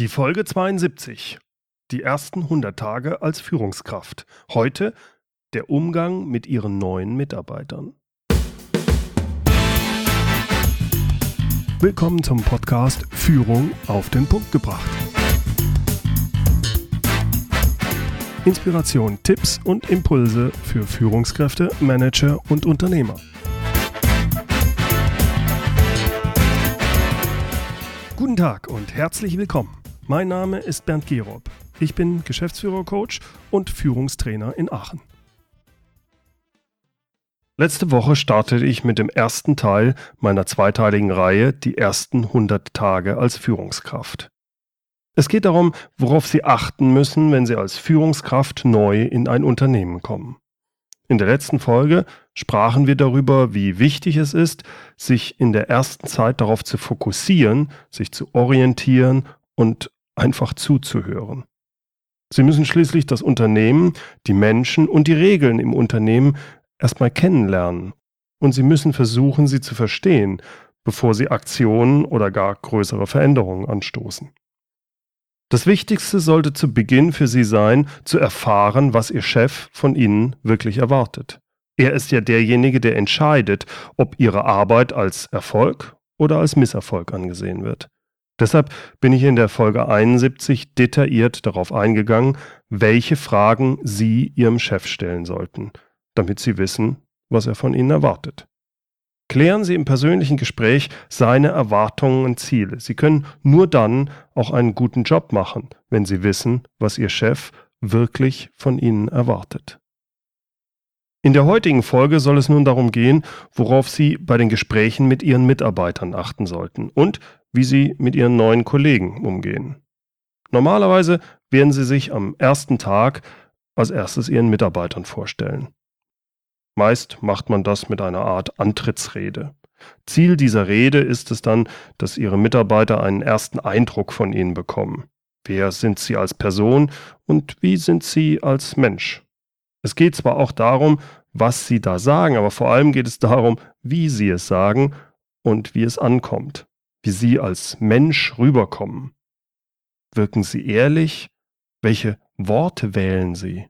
Die Folge 72. Die ersten 100 Tage als Führungskraft. Heute der Umgang mit Ihren neuen Mitarbeitern. Willkommen zum Podcast Führung auf den Punkt gebracht. Inspiration, Tipps und Impulse für Führungskräfte, Manager und Unternehmer. Guten Tag und herzlich willkommen. Mein Name ist Bernd Gerob. Ich bin Geschäftsführer-Coach und Führungstrainer in Aachen. Letzte Woche startete ich mit dem ersten Teil meiner zweiteiligen Reihe Die ersten 100 Tage als Führungskraft. Es geht darum, worauf Sie achten müssen, wenn Sie als Führungskraft neu in ein Unternehmen kommen. In der letzten Folge sprachen wir darüber, wie wichtig es ist, sich in der ersten Zeit darauf zu fokussieren, sich zu orientieren und einfach zuzuhören. Sie müssen schließlich das Unternehmen, die Menschen und die Regeln im Unternehmen erstmal kennenlernen. Und Sie müssen versuchen, sie zu verstehen, bevor Sie Aktionen oder gar größere Veränderungen anstoßen. Das Wichtigste sollte zu Beginn für Sie sein, zu erfahren, was Ihr Chef von Ihnen wirklich erwartet. Er ist ja derjenige, der entscheidet, ob Ihre Arbeit als Erfolg oder als Misserfolg angesehen wird. Deshalb bin ich in der Folge 71 detailliert darauf eingegangen, welche Fragen Sie Ihrem Chef stellen sollten, damit Sie wissen, was er von Ihnen erwartet. Klären Sie im persönlichen Gespräch seine Erwartungen und Ziele. Sie können nur dann auch einen guten Job machen, wenn Sie wissen, was Ihr Chef wirklich von Ihnen erwartet. In der heutigen Folge soll es nun darum gehen, worauf Sie bei den Gesprächen mit Ihren Mitarbeitern achten sollten und wie Sie mit Ihren neuen Kollegen umgehen. Normalerweise werden Sie sich am ersten Tag als erstes Ihren Mitarbeitern vorstellen. Meist macht man das mit einer Art Antrittsrede. Ziel dieser Rede ist es dann, dass Ihre Mitarbeiter einen ersten Eindruck von Ihnen bekommen. Wer sind Sie als Person und wie sind Sie als Mensch? Es geht zwar auch darum, was Sie da sagen, aber vor allem geht es darum, wie Sie es sagen und wie es ankommt, wie Sie als Mensch rüberkommen. Wirken Sie ehrlich? Welche Worte wählen Sie?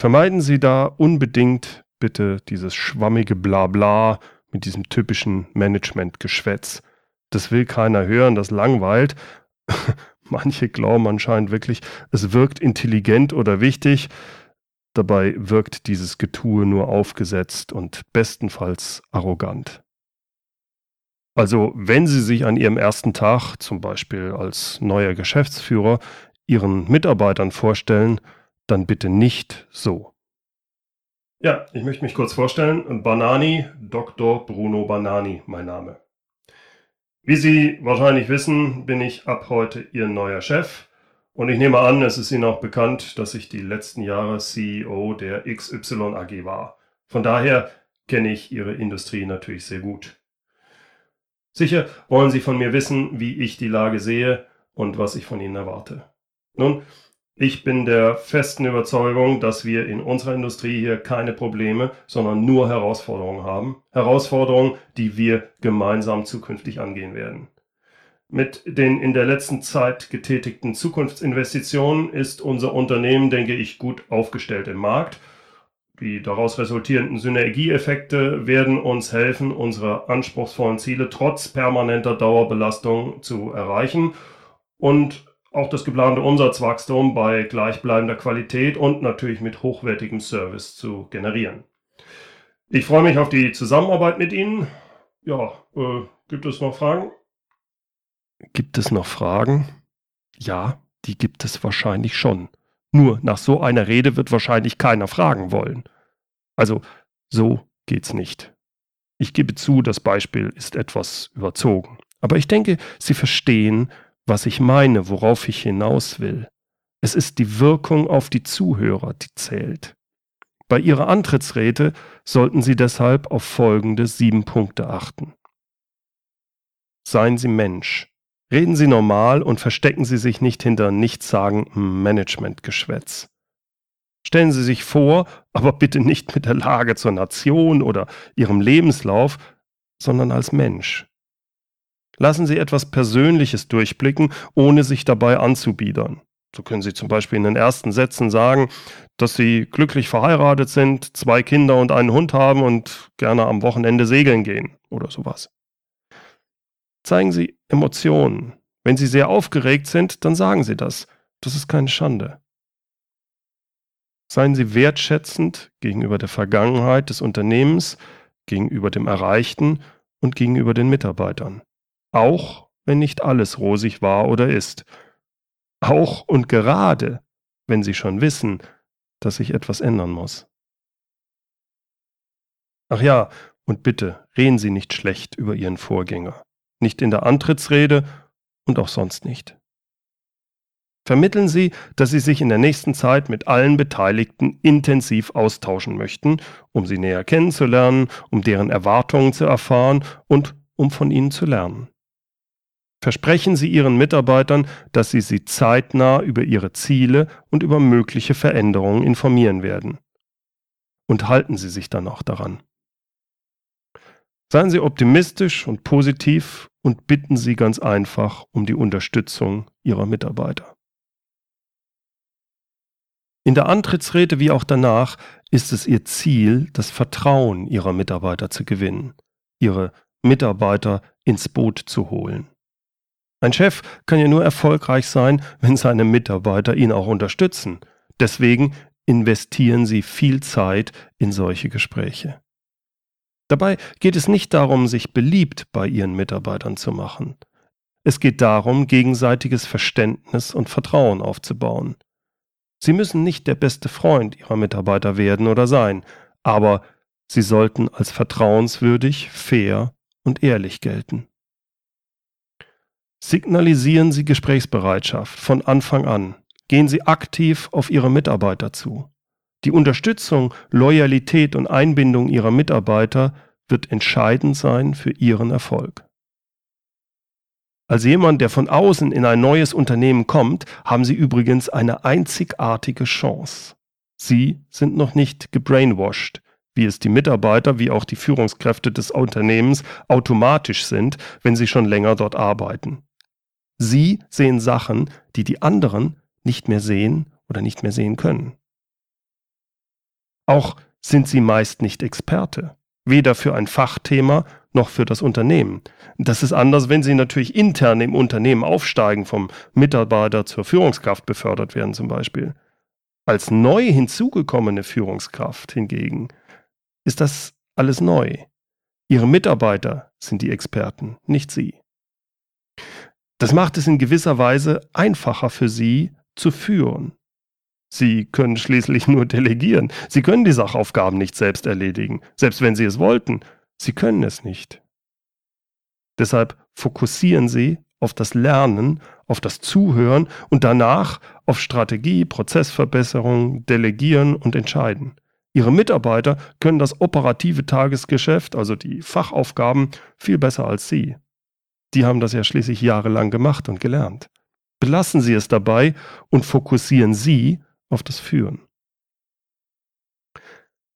Vermeiden Sie da unbedingt bitte dieses schwammige Blabla mit diesem typischen Management-Geschwätz. Das will keiner hören, das langweilt. Manche glauben anscheinend wirklich, es wirkt intelligent oder wichtig. Dabei wirkt dieses Getue nur aufgesetzt und bestenfalls arrogant. Also wenn Sie sich an Ihrem ersten Tag, zum Beispiel als neuer Geschäftsführer, Ihren Mitarbeitern vorstellen, dann bitte nicht so. Ja, ich möchte mich kurz vorstellen. Banani, Dr. Bruno Banani, mein Name. Wie Sie wahrscheinlich wissen, bin ich ab heute Ihr neuer Chef. Und ich nehme an, es ist Ihnen auch bekannt, dass ich die letzten Jahre CEO der XY AG war. Von daher kenne ich Ihre Industrie natürlich sehr gut. Sicher wollen Sie von mir wissen, wie ich die Lage sehe und was ich von Ihnen erwarte. Nun, ich bin der festen Überzeugung, dass wir in unserer Industrie hier keine Probleme, sondern nur Herausforderungen haben. Herausforderungen, die wir gemeinsam zukünftig angehen werden. Mit den in der letzten Zeit getätigten Zukunftsinvestitionen ist unser Unternehmen, denke ich, gut aufgestellt im Markt. Die daraus resultierenden Synergieeffekte werden uns helfen, unsere anspruchsvollen Ziele trotz permanenter Dauerbelastung zu erreichen. Und auch das geplante Umsatzwachstum bei gleichbleibender Qualität und natürlich mit hochwertigem Service zu generieren. Ich freue mich auf die Zusammenarbeit mit Ihnen. Ja, äh, gibt es noch Fragen? Gibt es noch Fragen? Ja, die gibt es wahrscheinlich schon. Nur nach so einer Rede wird wahrscheinlich keiner fragen wollen. Also, so geht's nicht. Ich gebe zu, das Beispiel ist etwas überzogen. Aber ich denke, Sie verstehen, was ich meine, worauf ich hinaus will. Es ist die Wirkung auf die Zuhörer, die zählt. Bei Ihrer Antrittsrede sollten Sie deshalb auf folgende sieben Punkte achten. Seien Sie Mensch. Reden Sie normal und verstecken Sie sich nicht hinter nichtssagendem Managementgeschwätz. Stellen Sie sich vor, aber bitte nicht mit der Lage zur Nation oder Ihrem Lebenslauf, sondern als Mensch. Lassen Sie etwas Persönliches durchblicken, ohne sich dabei anzubiedern. So können Sie zum Beispiel in den ersten Sätzen sagen, dass Sie glücklich verheiratet sind, zwei Kinder und einen Hund haben und gerne am Wochenende segeln gehen oder sowas. Zeigen Sie Emotionen. Wenn Sie sehr aufgeregt sind, dann sagen Sie das. Das ist keine Schande. Seien Sie wertschätzend gegenüber der Vergangenheit des Unternehmens, gegenüber dem Erreichten und gegenüber den Mitarbeitern. Auch wenn nicht alles rosig war oder ist. Auch und gerade, wenn Sie schon wissen, dass sich etwas ändern muss. Ach ja, und bitte reden Sie nicht schlecht über Ihren Vorgänger. Nicht in der Antrittsrede und auch sonst nicht. Vermitteln Sie, dass Sie sich in der nächsten Zeit mit allen Beteiligten intensiv austauschen möchten, um sie näher kennenzulernen, um deren Erwartungen zu erfahren und um von ihnen zu lernen. Versprechen Sie Ihren Mitarbeitern, dass Sie sie zeitnah über ihre Ziele und über mögliche Veränderungen informieren werden. Und halten Sie sich dann auch daran. Seien Sie optimistisch und positiv und bitten Sie ganz einfach um die Unterstützung Ihrer Mitarbeiter. In der Antrittsrede wie auch danach ist es Ihr Ziel, das Vertrauen Ihrer Mitarbeiter zu gewinnen, Ihre Mitarbeiter ins Boot zu holen. Ein Chef kann ja nur erfolgreich sein, wenn seine Mitarbeiter ihn auch unterstützen. Deswegen investieren Sie viel Zeit in solche Gespräche. Dabei geht es nicht darum, sich beliebt bei Ihren Mitarbeitern zu machen. Es geht darum, gegenseitiges Verständnis und Vertrauen aufzubauen. Sie müssen nicht der beste Freund Ihrer Mitarbeiter werden oder sein, aber Sie sollten als vertrauenswürdig, fair und ehrlich gelten. Signalisieren Sie Gesprächsbereitschaft von Anfang an. Gehen Sie aktiv auf Ihre Mitarbeiter zu. Die Unterstützung, Loyalität und Einbindung Ihrer Mitarbeiter wird entscheidend sein für Ihren Erfolg. Als jemand, der von außen in ein neues Unternehmen kommt, haben Sie übrigens eine einzigartige Chance. Sie sind noch nicht gebrainwashed, wie es die Mitarbeiter wie auch die Führungskräfte des Unternehmens automatisch sind, wenn sie schon länger dort arbeiten. Sie sehen Sachen, die die anderen nicht mehr sehen oder nicht mehr sehen können. Auch sind sie meist nicht Experte, weder für ein Fachthema noch für das Unternehmen. Das ist anders, wenn sie natürlich intern im Unternehmen aufsteigen, vom Mitarbeiter zur Führungskraft befördert werden zum Beispiel. Als neu hinzugekommene Führungskraft hingegen ist das alles neu. Ihre Mitarbeiter sind die Experten, nicht Sie. Das macht es in gewisser Weise einfacher für Sie zu führen. Sie können schließlich nur delegieren. Sie können die Sachaufgaben nicht selbst erledigen, selbst wenn Sie es wollten. Sie können es nicht. Deshalb fokussieren Sie auf das Lernen, auf das Zuhören und danach auf Strategie, Prozessverbesserung, Delegieren und Entscheiden. Ihre Mitarbeiter können das operative Tagesgeschäft, also die Fachaufgaben, viel besser als Sie. Die haben das ja schließlich jahrelang gemacht und gelernt. Belassen Sie es dabei und fokussieren Sie auf das Führen.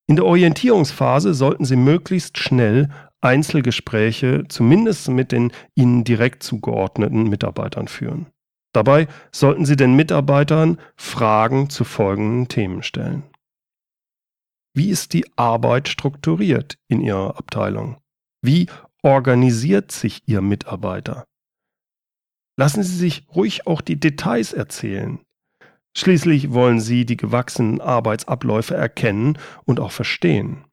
In der Orientierungsphase sollten Sie möglichst schnell Einzelgespräche zumindest mit den Ihnen direkt zugeordneten Mitarbeitern führen. Dabei sollten Sie den Mitarbeitern Fragen zu folgenden Themen stellen. Wie ist die Arbeit strukturiert in Ihrer Abteilung? Wie organisiert sich Ihr Mitarbeiter? Lassen Sie sich ruhig auch die Details erzählen. Schließlich wollen Sie die gewachsenen Arbeitsabläufe erkennen und auch verstehen.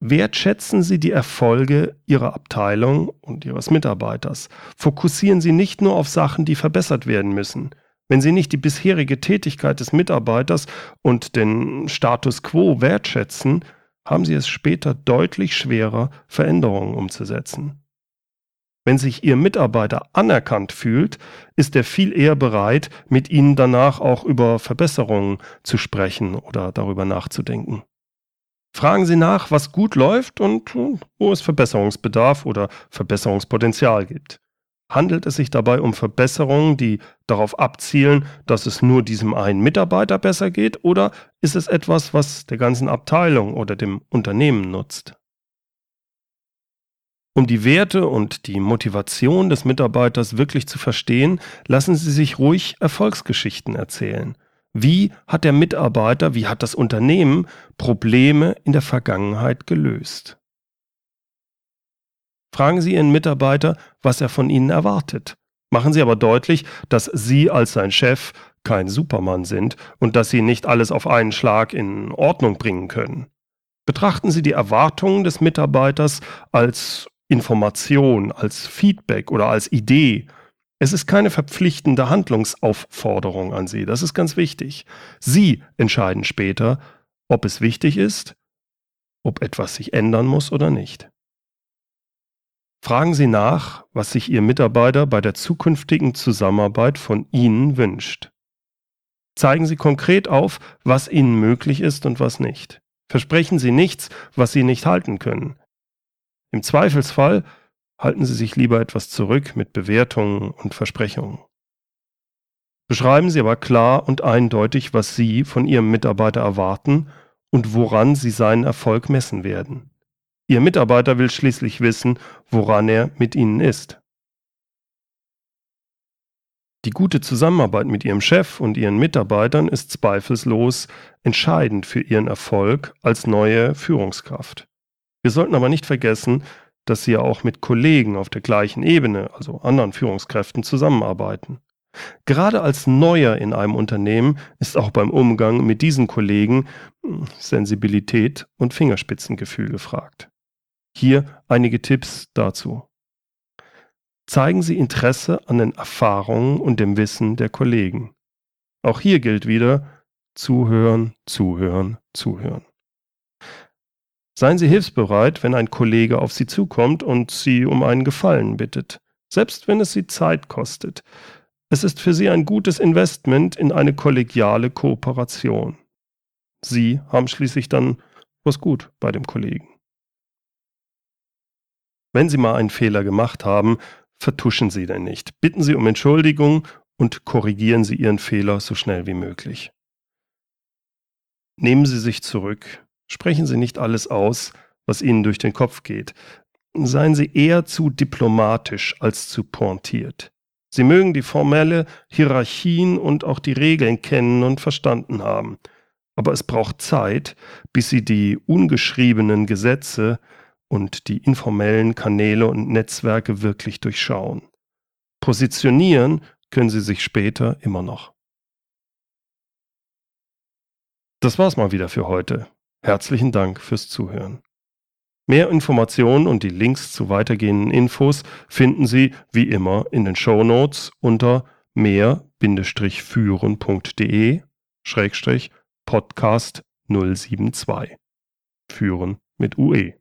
Wertschätzen Sie die Erfolge Ihrer Abteilung und Ihres Mitarbeiters. Fokussieren Sie nicht nur auf Sachen, die verbessert werden müssen. Wenn Sie nicht die bisherige Tätigkeit des Mitarbeiters und den Status quo wertschätzen, haben sie es später deutlich schwerer, Veränderungen umzusetzen. Wenn sich Ihr Mitarbeiter anerkannt fühlt, ist er viel eher bereit, mit Ihnen danach auch über Verbesserungen zu sprechen oder darüber nachzudenken. Fragen Sie nach, was gut läuft und wo es Verbesserungsbedarf oder Verbesserungspotenzial gibt. Handelt es sich dabei um Verbesserungen, die darauf abzielen, dass es nur diesem einen Mitarbeiter besser geht, oder ist es etwas, was der ganzen Abteilung oder dem Unternehmen nutzt? Um die Werte und die Motivation des Mitarbeiters wirklich zu verstehen, lassen Sie sich ruhig Erfolgsgeschichten erzählen. Wie hat der Mitarbeiter, wie hat das Unternehmen Probleme in der Vergangenheit gelöst? Fragen Sie Ihren Mitarbeiter, was er von Ihnen erwartet. Machen Sie aber deutlich, dass Sie als sein Chef kein Supermann sind und dass Sie nicht alles auf einen Schlag in Ordnung bringen können. Betrachten Sie die Erwartungen des Mitarbeiters als Information, als Feedback oder als Idee. Es ist keine verpflichtende Handlungsaufforderung an Sie, das ist ganz wichtig. Sie entscheiden später, ob es wichtig ist, ob etwas sich ändern muss oder nicht. Fragen Sie nach, was sich Ihr Mitarbeiter bei der zukünftigen Zusammenarbeit von Ihnen wünscht. Zeigen Sie konkret auf, was Ihnen möglich ist und was nicht. Versprechen Sie nichts, was Sie nicht halten können. Im Zweifelsfall halten Sie sich lieber etwas zurück mit Bewertungen und Versprechungen. Beschreiben Sie aber klar und eindeutig, was Sie von Ihrem Mitarbeiter erwarten und woran Sie seinen Erfolg messen werden. Ihr Mitarbeiter will schließlich wissen, woran er mit Ihnen ist. Die gute Zusammenarbeit mit Ihrem Chef und Ihren Mitarbeitern ist zweifellos entscheidend für Ihren Erfolg als neue Führungskraft. Wir sollten aber nicht vergessen, dass Sie ja auch mit Kollegen auf der gleichen Ebene, also anderen Führungskräften, zusammenarbeiten. Gerade als Neuer in einem Unternehmen ist auch beim Umgang mit diesen Kollegen hm, Sensibilität und Fingerspitzengefühl gefragt. Hier einige Tipps dazu. Zeigen Sie Interesse an den Erfahrungen und dem Wissen der Kollegen. Auch hier gilt wieder zuhören, zuhören, zuhören. Seien Sie hilfsbereit, wenn ein Kollege auf Sie zukommt und Sie um einen Gefallen bittet, selbst wenn es Sie Zeit kostet. Es ist für Sie ein gutes Investment in eine kollegiale Kooperation. Sie haben schließlich dann was gut bei dem Kollegen. Wenn Sie mal einen Fehler gemacht haben, vertuschen Sie den nicht. Bitten Sie um Entschuldigung und korrigieren Sie Ihren Fehler so schnell wie möglich. Nehmen Sie sich zurück. Sprechen Sie nicht alles aus, was Ihnen durch den Kopf geht. Seien Sie eher zu diplomatisch als zu pointiert. Sie mögen die formelle Hierarchien und auch die Regeln kennen und verstanden haben. Aber es braucht Zeit, bis Sie die ungeschriebenen Gesetze und die informellen Kanäle und Netzwerke wirklich durchschauen. Positionieren können sie sich später immer noch. Das war's mal wieder für heute. Herzlichen Dank fürs Zuhören. Mehr Informationen und die Links zu weitergehenden Infos finden Sie wie immer in den Show Notes unter mehr-führen.de Podcast 072. Führen mit UE.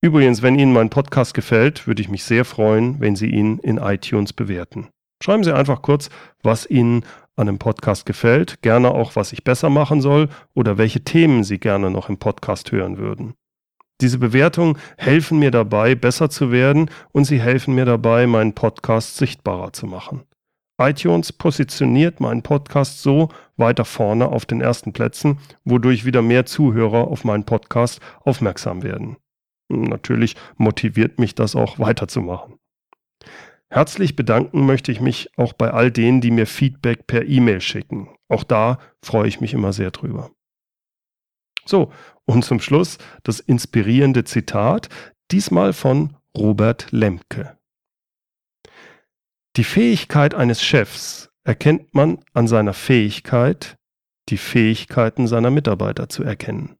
Übrigens, wenn Ihnen mein Podcast gefällt, würde ich mich sehr freuen, wenn Sie ihn in iTunes bewerten. Schreiben Sie einfach kurz, was Ihnen an dem Podcast gefällt, gerne auch, was ich besser machen soll oder welche Themen Sie gerne noch im Podcast hören würden. Diese Bewertungen helfen mir dabei, besser zu werden und sie helfen mir dabei, meinen Podcast sichtbarer zu machen. iTunes positioniert meinen Podcast so weiter vorne auf den ersten Plätzen, wodurch wieder mehr Zuhörer auf meinen Podcast aufmerksam werden. Natürlich motiviert mich das auch weiterzumachen. Herzlich bedanken möchte ich mich auch bei all denen, die mir Feedback per E-Mail schicken. Auch da freue ich mich immer sehr drüber. So, und zum Schluss das inspirierende Zitat, diesmal von Robert Lemke. Die Fähigkeit eines Chefs erkennt man an seiner Fähigkeit, die Fähigkeiten seiner Mitarbeiter zu erkennen.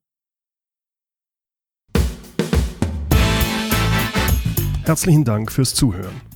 Herzlichen Dank fürs Zuhören.